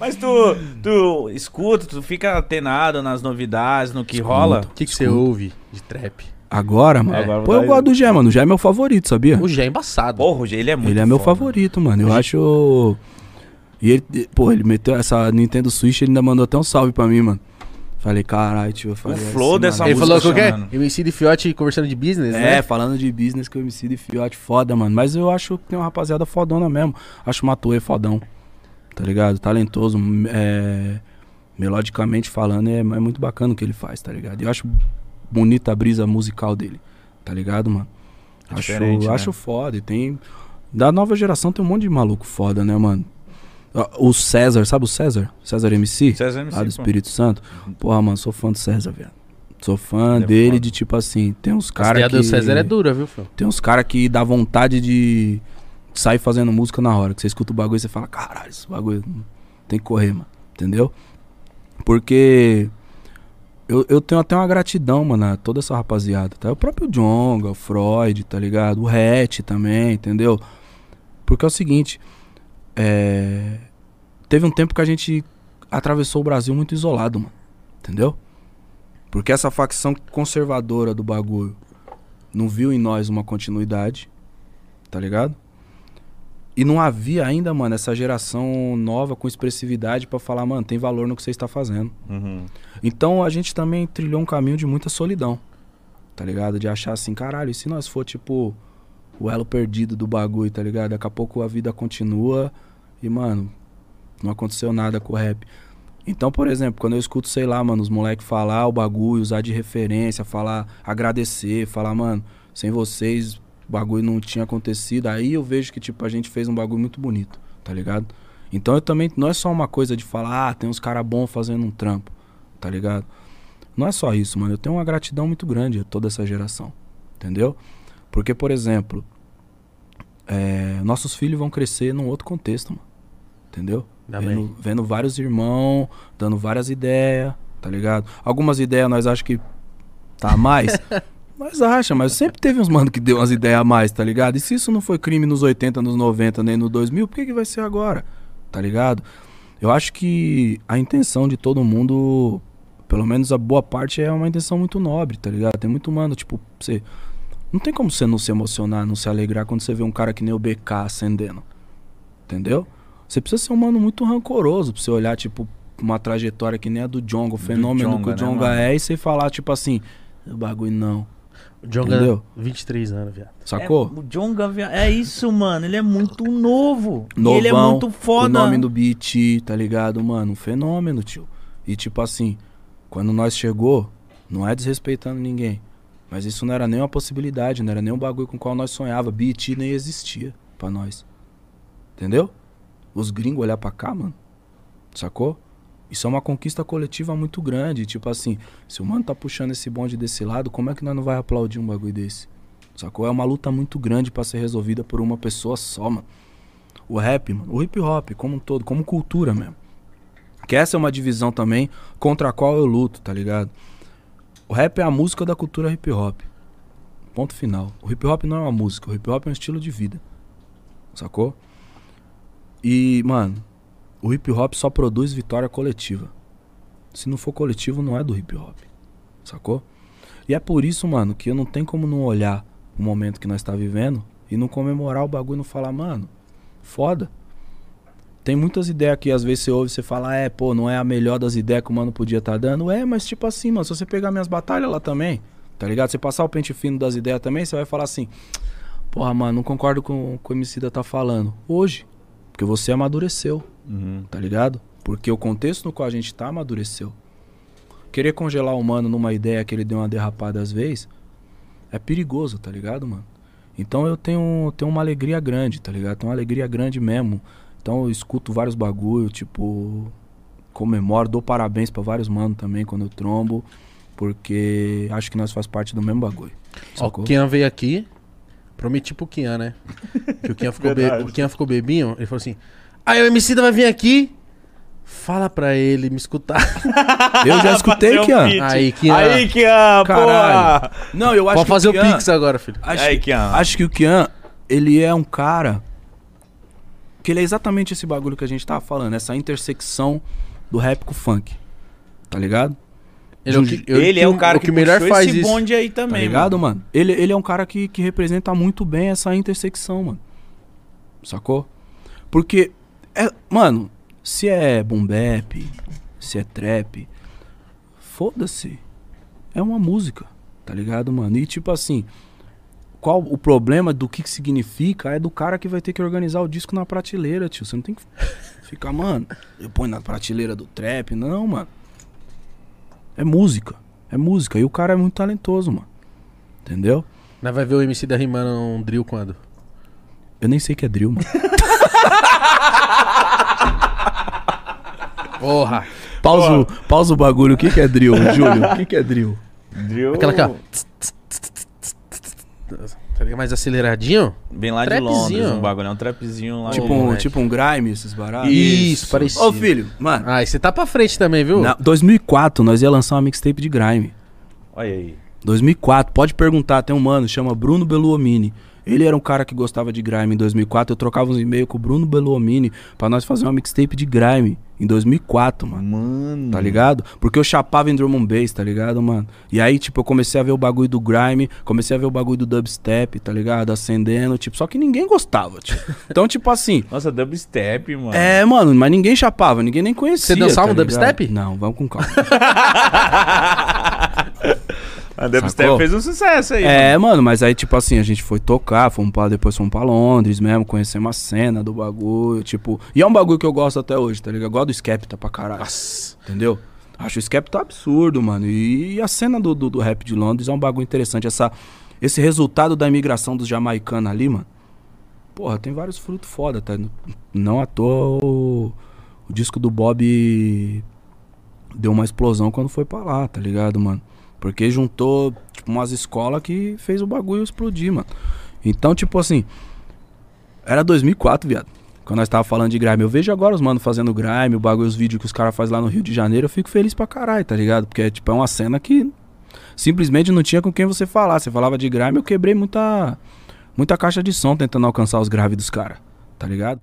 Mas tu, tu escuta, tu fica atenado nas novidades, no que rola? O que, que você ouve de trap? Agora, mano. Agora Pô, eu gosto do Gé, mano. O Gé é meu favorito, sabia? O Gé é embaçado. Porra, o G, ele é muito Ele é meu foda. favorito, mano. Eu acho. E ele, pô, ele meteu essa Nintendo Switch, ele ainda mandou até um salve pra mim, mano. Falei, caralho, tio. Eu falei, flow assim, dessa mano. Ele falou que o quê? MC de Fiote conversando de business, É, né? falando de business que o MC de Fiote foda, mano. Mas eu acho que tem uma rapaziada fodona mesmo. Acho o Matoe fodão. Tá ligado? Talentoso. É, melodicamente falando, é, é muito bacana o que ele faz, tá ligado? E eu acho bonita a brisa musical dele. Tá ligado, mano? É acho, né? acho foda. E tem. Da nova geração tem um monte de maluco foda, né, mano? O César, sabe o César? César MC? César MC, lá do pô. Espírito Santo. Porra, mano, sou fã do César, velho. Sou fã é dele foda. de tipo assim, tem uns caras que... do César é dura, viu, filho? Tem uns caras que dá vontade de sair fazendo música na hora. Que você escuta o bagulho e você fala, caralho, esse bagulho tem que correr, mano. Entendeu? Porque eu, eu tenho até uma gratidão, mano, a toda essa rapaziada, tá? O próprio Jonga, o Freud, tá ligado? O Hatch também, entendeu? Porque é o seguinte, é... teve um tempo que a gente atravessou o Brasil muito isolado, mano. Entendeu? Porque essa facção conservadora do bagulho não viu em nós uma continuidade, tá ligado? E não havia ainda, mano, essa geração nova com expressividade pra falar, mano, tem valor no que você está fazendo. Uhum. Então a gente também trilhou um caminho de muita solidão, tá ligado? De achar assim, caralho, e se nós for tipo o elo perdido do bagulho, tá ligado? Daqui a pouco a vida continua e, mano, não aconteceu nada com o rap. Então, por exemplo, quando eu escuto, sei lá, mano, os moleques falar o bagulho, usar de referência, falar, agradecer, falar, mano, sem vocês o bagulho não tinha acontecido, aí eu vejo que, tipo, a gente fez um bagulho muito bonito, tá ligado? Então eu também, não é só uma coisa de falar, ah, tem uns caras bons fazendo um trampo, tá ligado? Não é só isso, mano. Eu tenho uma gratidão muito grande a toda essa geração, entendeu? Porque, por exemplo, é, nossos filhos vão crescer num outro contexto, mano. Entendeu? Vendo, vendo vários irmãos, dando várias ideias, tá ligado? Algumas ideias nós acho que tá mais. nós acha, mas sempre teve uns mano que deu umas ideias a mais, tá ligado? E se isso não foi crime nos 80, nos 90, nem no 2000, por que, que vai ser agora? Tá ligado? Eu acho que a intenção de todo mundo, pelo menos a boa parte, é uma intenção muito nobre, tá ligado? Tem muito mano, tipo, você. Não tem como você não se emocionar, não se alegrar quando você vê um cara que nem o BK acendendo. Entendeu? Você precisa ser um mano muito rancoroso pra você olhar, tipo, uma trajetória que nem a do Jonga, o fenômeno Djonga, que o né, Jonga mano? é, e você falar, tipo assim, o bagulho não. O Jonga, Entendeu? 23 anos, viado. Sacou? É, o John Gavia... É isso, mano. Ele é muito novo. Novão, ele é muito foda. O nome do beat, tá ligado, mano? Um fenômeno, tio. E tipo assim, quando nós chegou, não é desrespeitando ninguém. Mas isso não era nem uma possibilidade, não era nem um bagulho com o qual nós sonhava. Beat nem existia pra nós. Entendeu? Os gringos olhar pra cá, mano. Sacou? Isso é uma conquista coletiva muito grande. Tipo assim, se o mano tá puxando esse bonde desse lado, como é que nós não vai aplaudir um bagulho desse? Sacou? É uma luta muito grande pra ser resolvida por uma pessoa só, mano. O rap, mano, o hip hop como um todo, como cultura mesmo. Que essa é uma divisão também contra a qual eu luto, tá ligado? O rap é a música da cultura hip hop. Ponto final. O hip hop não é uma música, o hip hop é um estilo de vida. Sacou? E, mano, o hip hop só produz vitória coletiva. Se não for coletivo, não é do hip hop. Sacou? E é por isso, mano, que eu não tenho como não olhar o momento que nós tá vivendo e não comemorar o bagulho e não falar, mano, foda. Tem muitas ideias que às vezes você ouve você fala, é, pô, não é a melhor das ideias que o mano podia estar dando. É, mas tipo assim, mano, se você pegar minhas batalhas lá também, tá ligado? Você passar o pente fino das ideias também, você vai falar assim, porra, mano, não concordo com o que o tá falando. Hoje, porque você amadureceu, Uhum. tá ligado? Porque o contexto no qual a gente tá amadureceu. Querer congelar o mano numa ideia que ele deu uma derrapada às vezes é perigoso, tá ligado, mano? Então eu tenho, tenho uma alegria grande, tá ligado? Tenho uma alegria grande mesmo. Então eu escuto vários bagulho, tipo, comemoro, dou parabéns pra vários manos também quando eu trombo, porque acho que nós faz parte do mesmo bagulho. Ó, Sacou? o Kian veio aqui, prometi pro Kian, né? Que o Kian ficou, be... O Kian ficou bebinho, ele falou assim, aí o Emicida vai vir aqui, fala pra ele me escutar. Eu já escutei, Fazer um Kian. feat. Aí, Kian. Aí, Kian, Caralho. porra. Não, eu acho Pode que fazer o Kian- Pix agora, filho. Acho, Aí, Kian. acho que o Kian, ele é um cara que ele é exatamente esse bagulho que a gente tava falando, essa intersecção do rap com o funk. Tá ligado? Ele, é o que, eu- Ele é o cara o que, que melhor puxou faz esse isso. bonde aí Tá também, ligado, mano? Ele, ele é um cara que, que representa muito bem essa intersecção, mano. Sacou? Porque, é, mano, se é boom bap, se é trap, foda-se. É uma música, tá ligado, mano? E tipo assim, qual o problema do que, que significa é do cara que vai ter que organizar o disco na prateleira, tio. Você não tem que ficar, mano, eu ponho na prateleira do trap. Não, mano. É música. É música. E o cara é muito talentoso, mano. Entendeu? Nós vai ver o MC da rimando um drill quando? Eu nem sei que é drill, mano. Porra! Pausa, o- pausa o bagulho. O que, que é drill, Júlio? O que, que é drill? Drill, Aquela aqui, ó. Tá ligado? Mais aceleradinho? Bem lá de. Londres, um bagulho. É um trapzinho lá. tipo, um, tipo um grime, esses baratos. Isso, parecido. Ô, filho, mano. Ah, e você tá pra frente também, viu? Na 2004, nós ia lançar uma mixtape de grime. Olha aí. 2004, pode perguntar, tem um mano, chama Bruno Beluomini. Ele era um cara que gostava de grime em 2004. Eu trocava uns e-mails com o Bruno Beluomini pra nós fazer uma mixtape de grime em 2004, mano. Mano. Tá ligado? Porque eu chapava em drum and bass, tá ligado, mano? E aí, tipo, eu comecei a ver o bagulho do grime, comecei a ver o bagulho do dubstep, tá ligado? Acendendo, tipo, só que ninguém gostava, tipo. Então, tipo assim, Nossa, dubstep, mano. é, mano, mas ninguém chapava, ninguém nem conhecia. Você dançava tá um dubstep? Não, vamos com calma. A Sacou? fez um sucesso aí. É, mano, mas aí, tipo assim, a gente foi tocar, fomos pra, depois fomos pra Londres mesmo, conhecemos a cena do bagulho, tipo. E é um bagulho que eu gosto até hoje, tá ligado? Eu gosto do Skepta pra caralho. Nossa. Entendeu? Acho o Skepta absurdo, mano. E, a cena do, do, do rap de Londres é um bagulho interessante. Essa, esse resultado da imigração dos jamaicanos ali, mano. Porra, tem vários frutos foda, tá? Não à toa o, o disco do Bob deu uma explosão quando foi pra lá, tá ligado, mano? Porque juntou, tipo, umas escolas que fez o bagulho explodir, mano. Então, tipo assim, era 2004, viado. Quando nós tava falando de grime. Eu vejo agora os mano fazendo grime, o bagulho, os vídeos que os caras fazem lá no Rio de Janeiro, eu fico feliz pra caralho, tá ligado? Porque, tipo, é uma cena que simplesmente não tinha com quem você falar. Você falava de grime, eu quebrei muita, muita caixa de som tentando alcançar os graves dos caras, tá ligado?